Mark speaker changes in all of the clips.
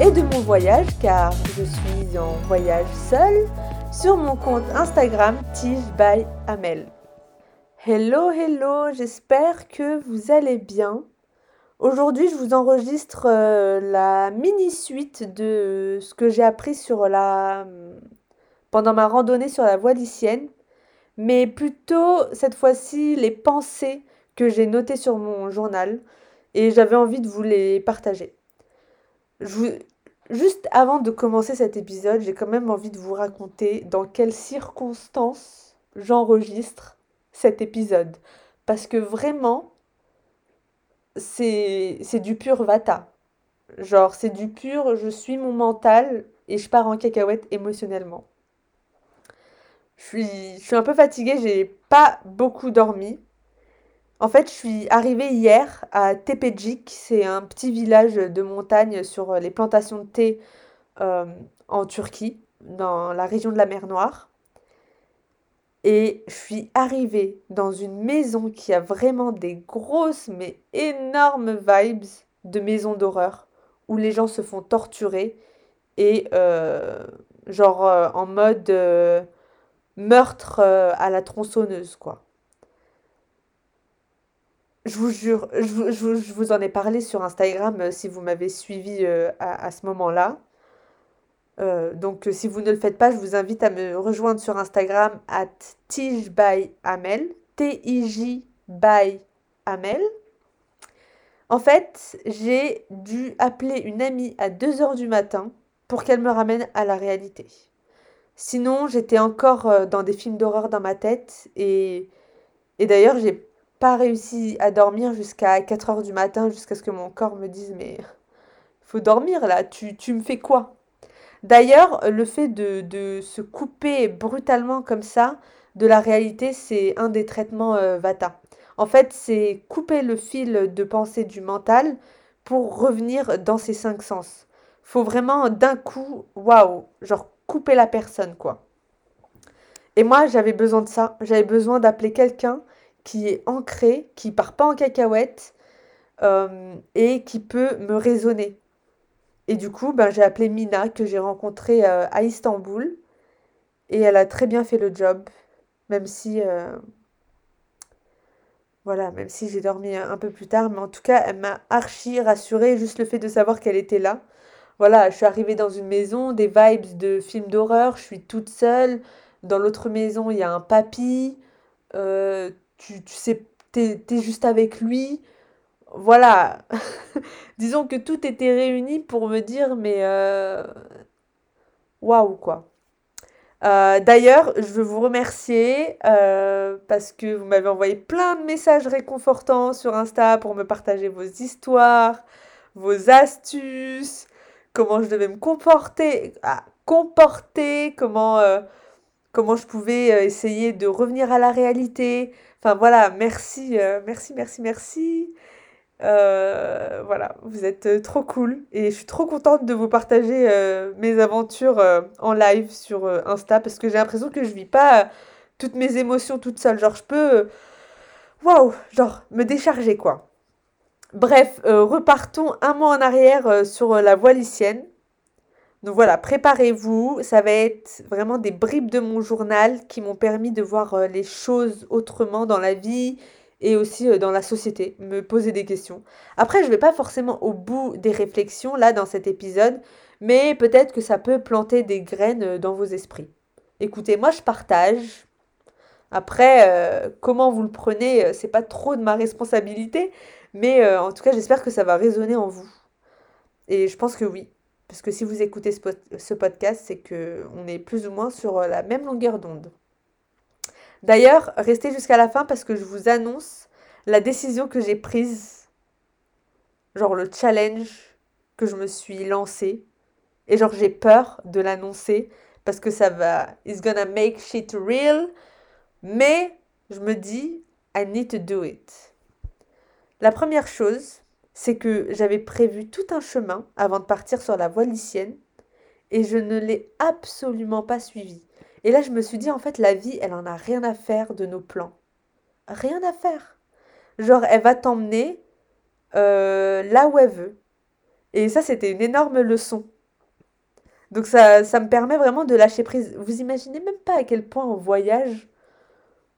Speaker 1: et de mon voyage car je suis en voyage seule sur mon compte Instagram Tige by Amel. Hello, hello, j'espère que vous allez bien. Aujourd'hui, je vous enregistre euh, la mini suite de ce que j'ai appris sur la pendant ma randonnée sur la voie lycienne, mais plutôt cette fois-ci les pensées que j'ai notées sur mon journal et j'avais envie de vous les partager. Juste avant de commencer cet épisode, j'ai quand même envie de vous raconter dans quelles circonstances j'enregistre cet épisode. Parce que vraiment, c'est du pur vata. Genre, c'est du pur, je suis mon mental et je pars en cacahuète émotionnellement. Je suis, je suis un peu fatiguée, j'ai pas beaucoup dormi. En fait, je suis arrivée hier à Tepecik, c'est un petit village de montagne sur les plantations de thé euh, en Turquie, dans la région de la mer Noire. Et je suis arrivée dans une maison qui a vraiment des grosses mais énormes vibes de maison d'horreur, où les gens se font torturer et euh, genre euh, en mode meurtre à la tronçonneuse, quoi je vous jure, je vous, en ai parlé sur Instagram euh, si vous m'avez suivi euh, à, ce moment-là. Euh, donc si vous ne le faites pas, je vous invite à me rejoindre sur Instagram at tijbyamel, T-I-J by Amel. En fait, j'ai dû appeler une amie à 2h du matin pour qu'elle me ramène à la réalité. Sinon, j'étais encore dans des films d'horreur dans ma tête et, et d'ailleurs, j'ai pas réussi à dormir jusqu'à 4 heures du matin, jusqu'à ce que mon corps me dise mais faut dormir là, tu, tu me fais quoi? D'ailleurs, le fait de, de, se couper brutalement comme ça de la réalité, c'est un des traitements euh, Vata. En fait, c'est couper le fil de pensée du mental pour revenir dans ses cinq sens. Faut vraiment d'un coup, waouh, genre couper la personne quoi. Et moi, j'avais besoin de ça. J'avais besoin d'appeler quelqu'un qui est ancré, qui part pas en cacahuète euh, et qui peut me raisonner. Et du coup, ben, j'ai appelé Mina que j'ai rencontrée euh, à Istanbul et elle a très bien fait le job, même si euh, voilà, même si j'ai dormi un peu plus tard, mais en tout cas, elle m'a archi rassurée juste le fait de savoir qu'elle était là. Voilà, je suis arrivée dans une maison, des vibes de film d'horreur, je suis toute seule. Dans l'autre maison, il y a un papy tu, tu sais, t'es, es juste avec lui. Voilà. Disons que tout était réuni pour me dire, mais euh, waouh, quoi. Euh, d'ailleurs, je veux vous remercier euh, parce que vous m'avez envoyé plein de messages réconfortants sur Insta pour me partager vos histoires, vos astuces, comment je devais me comporter, ah, comporter, comment, comment je pouvais essayer de revenir à la réalité, Enfin voilà, merci, euh, merci, merci, merci. Euh, voilà, vous êtes euh, trop cool et je suis trop contente de vous partager mes aventures en live sur Insta parce que j'ai l'impression que je vis pas toutes mes émotions toute seule. Genre, je peux, waouh, genre me décharger quoi. Bref, repartons un mois en arrière sur la voie lycienne. Donc voilà, préparez-vous, ça va être vraiment des bribes de mon journal qui m'ont permis de voir euh, les choses autrement dans la vie et aussi euh, dans la société, me poser des questions. Après, je ne vais pas forcément au bout des réflexions là dans cet épisode, mais peut-être que ça peut planter des graines euh, dans vos esprits. Écoutez, moi je partage. Après, comment vous le prenez, c'est pas trop de ma responsabilité, mais en tout cas, j'espère que ça va résonner en vous. Et je pense que oui. Parce que si vous écoutez ce, podcast, c'est qu'on est plus ou moins sur euh, la même longueur d'onde. D'ailleurs, restez jusqu'à la fin parce que je vous annonce la décision que j'ai prise, genre le challenge que je me suis lancé. Et genre, j'ai peur de l'annoncer parce que ça va, it's gonna make shit real. Mais je me dis, I need to do it. La première chose, c'est que j'avais prévu tout un chemin avant de partir sur la voie lycienne et je ne l'ai absolument pas suivi. Et là, je me suis dit, en fait, la vie, elle en a rien à faire de nos plans. Rien à faire. Genre, elle va t'emmener euh, là où elle veut. Et ça, c'était une énorme leçon. Donc ça, ça me permet vraiment de lâcher prise. Vous imaginez même pas à quel point en voyage,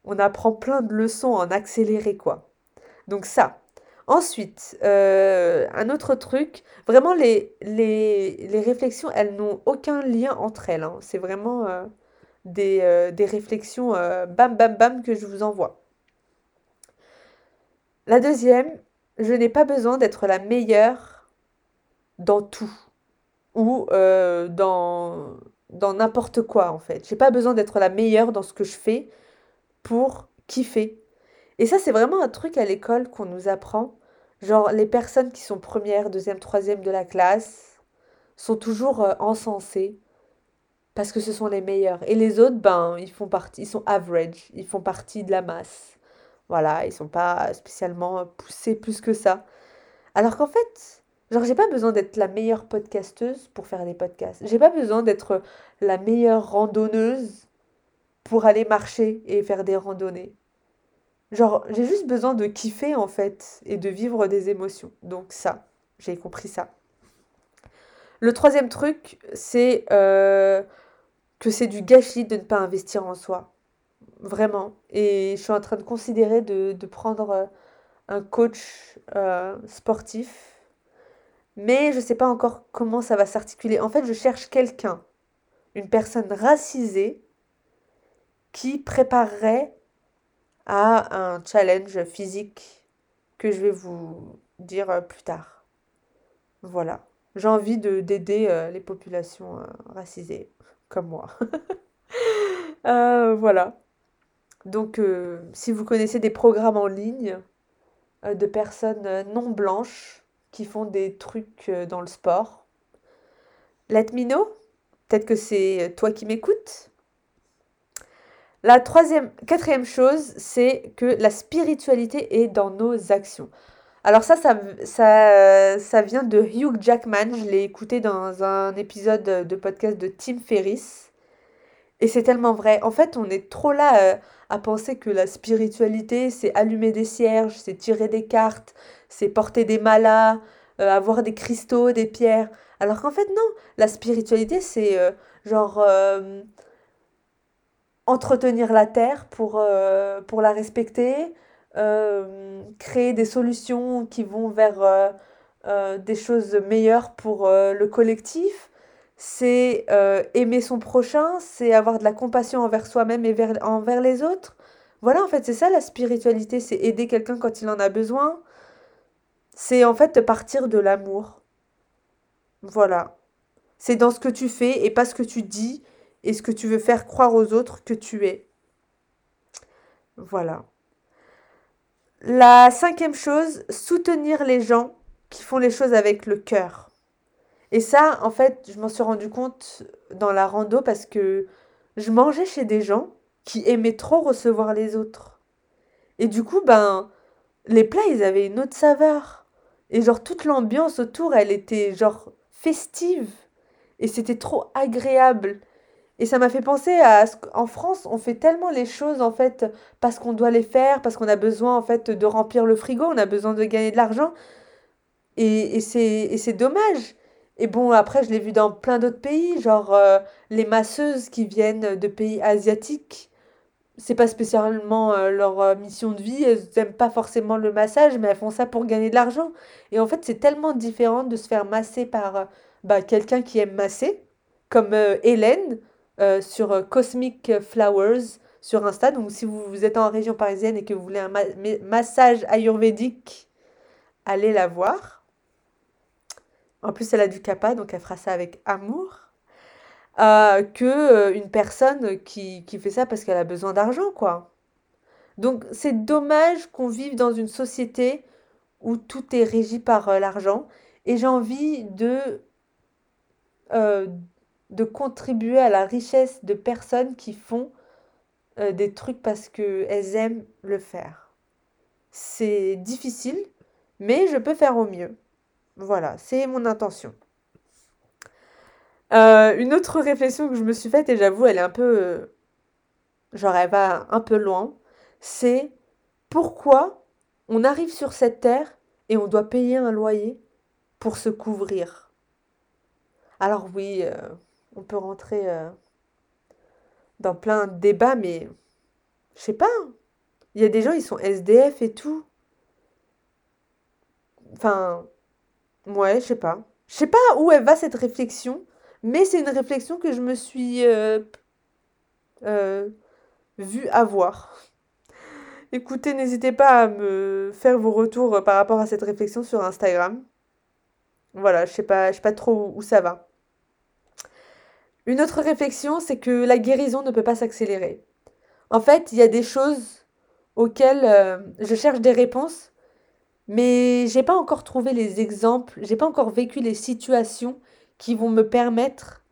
Speaker 1: on apprend plein de leçons en accéléré, quoi. Donc ça. Ensuite, euh, un autre truc, vraiment les, les, les réflexions, elles n'ont aucun lien entre elles. hein. C'est vraiment euh, des, euh, des réflexions bam bam bam que je vous envoie. La deuxième, je n'ai pas besoin d'être la meilleure dans tout ou dans dans n'importe quoi en fait. J'ai pas besoin d'être la meilleure dans ce que je fais pour kiffer. Et ça, c'est vraiment un truc à l'école qu'on nous apprend. Genre, les personnes qui sont première, deuxième, troisième de la classe sont toujours euh, encensées parce que ce sont les meilleurs. Et les autres, ben, ils font partie, ils sont average, ils font partie de la masse. Voilà, ils sont pas spécialement poussés plus que ça. Alors qu'en fait, genre, j'ai pas besoin d'être la meilleure podcasteuse pour faire des podcasts. J'ai pas besoin d'être la meilleure randonneuse pour aller marcher et faire des randonnées. Genre, j'ai juste besoin de kiffer en fait et de vivre des émotions. Donc ça, j'ai compris ça. Le troisième truc, c'est euh, que c'est du gâchis de ne pas investir en soi. Vraiment. Et je suis en train de considérer de, prendre euh, un coach euh, sportif. Mais je ne sais pas encore comment ça va s'articuler. En fait, je cherche quelqu'un, une personne racisée, qui préparerait à un challenge physique que je vais vous dire euh, plus tard. Voilà. J'ai envie de d'aider euh, les populations euh, racisées comme moi. voilà. Donc, si vous connaissez des programmes en ligne de personnes non blanches qui font des trucs dans le sport, let me know. Peut-être que c'est toi qui m'écoutes. La troisième, quatrième chose, c'est que la spiritualité est dans nos actions. Alors ça, ça, vient de Hugh Jackman. Je l'ai écouté dans un épisode de podcast de Tim Ferriss. Et c'est tellement vrai. En fait, on est trop là euh, à penser que la spiritualité, c'est allumer des cierges, c'est tirer des cartes, c'est porter des malas, euh, avoir des cristaux, des pierres. Alors qu'en fait, non. La spiritualité, c'est euh, genre entretenir la terre pour, euh, pour la respecter, euh, créer des solutions qui vont vers euh, des choses meilleures pour le collectif. C'est aimer son prochain, c'est avoir de la compassion envers soi-même et vers, envers les autres. Voilà, en fait, c'est ça la spiritualité, c'est aider quelqu'un quand il en a besoin. C'est en fait partir de l'amour. Voilà. C'est dans ce que tu fais et pas ce que tu dis et ce que tu veux faire croire aux autres que tu es. Voilà. La cinquième chose, soutenir les gens qui font les choses avec le cœur. Et ça, en fait, je m'en suis rendu compte dans la rando parce que je mangeais chez des gens qui aimaient trop recevoir les autres. Et du coup, ben, les plats, ils avaient une autre saveur. Et genre, toute l'ambiance autour, elle était genre festive. Et c'était trop agréable. Et ça m'a fait penser à ce qu'en France, on fait tellement les choses en fait parce qu'on doit les faire, parce qu'on a besoin en fait de remplir le frigo, on a besoin de gagner de l'argent. Et, et c'est dommage. Et bon, après, je l'ai vu dans plein d'autres pays, genre euh, les masseuses qui viennent de pays asiatiques. C'est pas spécialement euh, leur euh, mission de vie, elles n'aiment pas forcément le massage, mais elles font ça pour gagner de l'argent. Et en fait, c'est tellement différent de se faire masser par bah, quelqu'un qui aime masser, comme Hélène euh, sur euh, Cosmic Flowers sur Insta. Donc si vous, êtes en région parisienne et que vous voulez un massage ayurvédique, allez la voir. En plus, elle a du kappa, donc elle fera ça avec amour. Euh, que une personne qui, qui fait ça parce qu'elle a besoin d'argent, quoi. Donc c'est dommage qu'on vive dans une société où tout est régi par l'argent. Et j'ai envie de euh, de contribuer à la richesse de personnes qui font euh, des trucs parce qu'elles aiment le faire. C'est difficile, mais je peux faire au mieux. Voilà, c'est mon intention. Euh, une autre réflexion que je me suis faite, et j'avoue, elle est un peu... genre, elle va un peu loin, c'est pourquoi on arrive sur cette terre et on doit payer un loyer pour se couvrir? Alors oui, euh, on peut rentrer euh, dans plein de débats, mais je sais pas. Il y a des gens, ils sont SDF et tout. Enfin, ouais, je sais pas. Je sais pas où elle va cette réflexion, mais c'est une réflexion que je me suis euh, vue avoir. Écoutez, n'hésitez pas à me faire vos retours par rapport à cette réflexion sur Instagram. Voilà, je sais pas, je sais pas trop où ça va. Une autre réflexion, c'est que la guérison ne peut pas s'accélérer. En fait, il y a des choses auxquelles euh, je cherche des réponses, mais j'ai pas encore trouvé les exemples, j'ai pas encore vécu les situations qui vont me permettre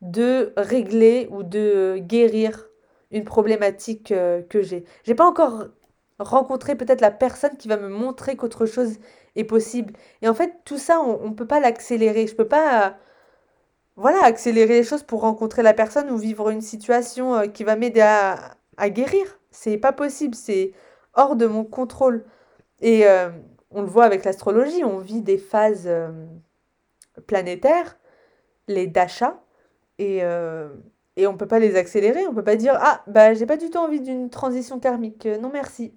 Speaker 1: de régler ou de guérir une problématique euh, que j'ai. J'ai pas encore rencontrer peut-être la personne qui va me montrer qu'autre chose est possible. Et en fait, tout ça, on ne peut pas l'accélérer. Je peux pas, voilà, accélérer les choses pour rencontrer la personne ou vivre une situation euh, qui va m'aider à, guérir. C'est pas possible, c'est hors de mon contrôle. Et euh, on le voit avec l'astrologie, on vit des phases euh, planétaires, les dachas, et, et on peut pas les accélérer. On peut pas dire ah bah j'ai pas du tout envie d'une transition karmique. non merci.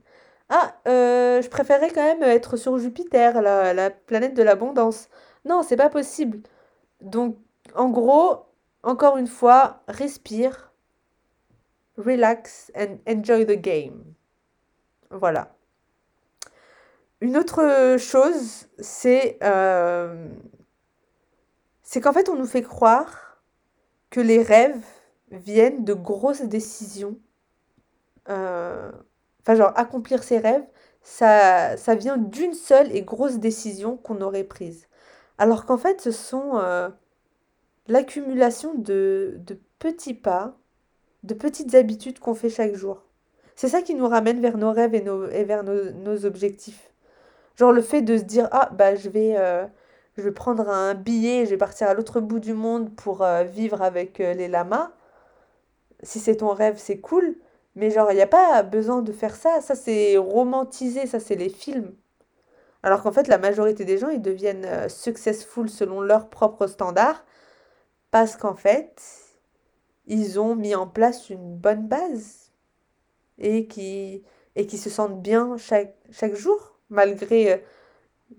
Speaker 1: Ah, je préférais quand même être sur Jupiter, la, la planète de l'abondance. Non, c'est pas possible. Donc, en gros, encore une fois, respire, relax and enjoy the game. Voilà. Une autre chose, c'est euh, qu'en fait, on nous fait croire que les rêves viennent de grosses décisions. Euh, enfin genre accomplir ses rêves, ça, ça vient d'une seule et grosse décision qu'on aurait prise. Alors qu'en fait, ce sont euh, l'accumulation de, de petits pas, de petites habitudes qu'on fait chaque jour. C'est ça qui nous ramène vers nos rêves et, nos, et vers nos, nos, objectifs. Genre le fait de se dire, ah bah je vais, euh, je vais prendre un billet, je vais partir à l'autre bout du monde pour euh, vivre avec les lamas. Si c'est ton rêve, c'est cool. Mais genre, il n'y a pas besoin de faire ça. Ça, c'est romantisé. Ça, c'est les films. Alors qu'en fait, la majorité des gens, ils deviennent euh, successful selon leurs propres standards. Parce qu'en fait, ils ont mis en place une bonne base. Et qui, se sentent bien chaque, jour. Malgré... Euh,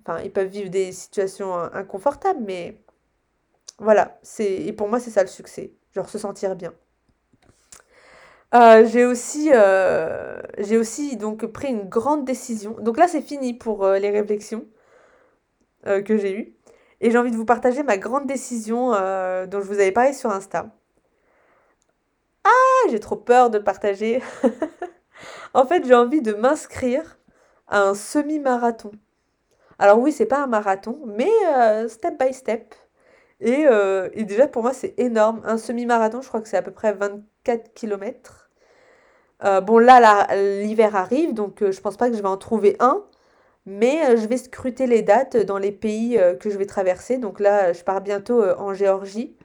Speaker 1: enfin, ils peuvent vivre des situations euh, inconfortables. Mais voilà. c'est Et pour moi, c'est ça le succès. Genre se sentir bien. Euh, j'ai aussi, j'ai aussi donc pris une grande décision. Donc là, c'est fini pour les réflexions que j'ai eues. Et j'ai envie de vous partager ma grande décision dont je vous avais parlé sur Insta. Ah, j'ai trop peur de partager. en fait, j'ai envie de m'inscrire à un semi-marathon. Alors oui, c'est pas un marathon, mais step by step. Et, et déjà, pour moi, c'est énorme. Un semi-marathon, je crois que c'est à peu près 24 km. Euh, bon, là, l'hiver arrive, donc euh, je pense pas que je vais en trouver un. Mais euh, je vais scruter les dates dans les pays que je vais traverser. Donc là, je pars bientôt en Géorgie.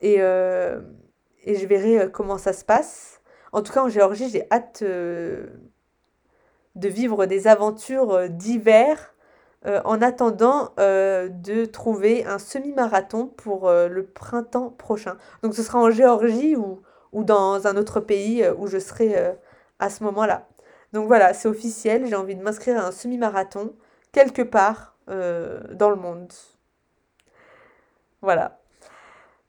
Speaker 1: Et, je verrai comment ça se passe. En tout cas, en Géorgie, j'ai hâte de vivre des aventures d'hiver en attendant de trouver un semi-marathon pour le printemps prochain. Donc ce sera en Géorgie ou dans un autre pays euh, où je serai euh, à ce moment-là. Donc voilà, c'est officiel, j'ai envie de m'inscrire à un semi-marathon quelque part euh, dans le monde. Voilà.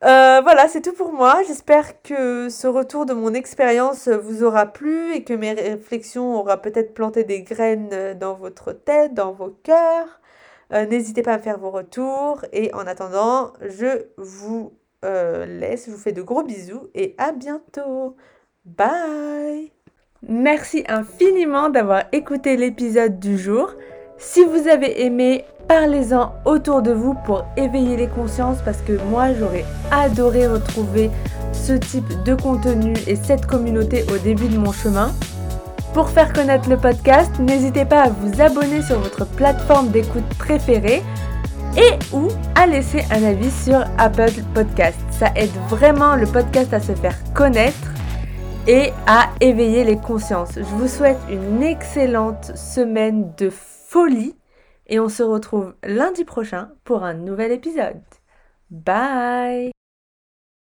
Speaker 1: voilà, c'est tout pour moi. J'espère que ce retour de mon expérience vous aura plu et que mes réflexions auront peut-être planté des graines dans votre tête, dans vos cœurs. N'hésitez pas à faire vos retours et en attendant, je vous euh, laisse. Je vous fais de gros bisous et à bientôt. Bye Merci infiniment d'avoir écouté l'épisode du jour. Si vous avez aimé, parlez-en autour de vous pour éveiller les consciences parce que moi j'aurais adoré retrouver ce type de contenu et cette communauté au début de mon chemin. Pour faire connaître le podcast, n'hésitez pas à vous abonner sur votre plateforme d'écoute préférée et ou à laisser un avis sur Apple Podcast. Ça aide vraiment le podcast à se faire connaître et à éveiller les consciences. Je vous souhaite une excellente semaine de folie et on se retrouve lundi prochain pour un nouvel épisode. Bye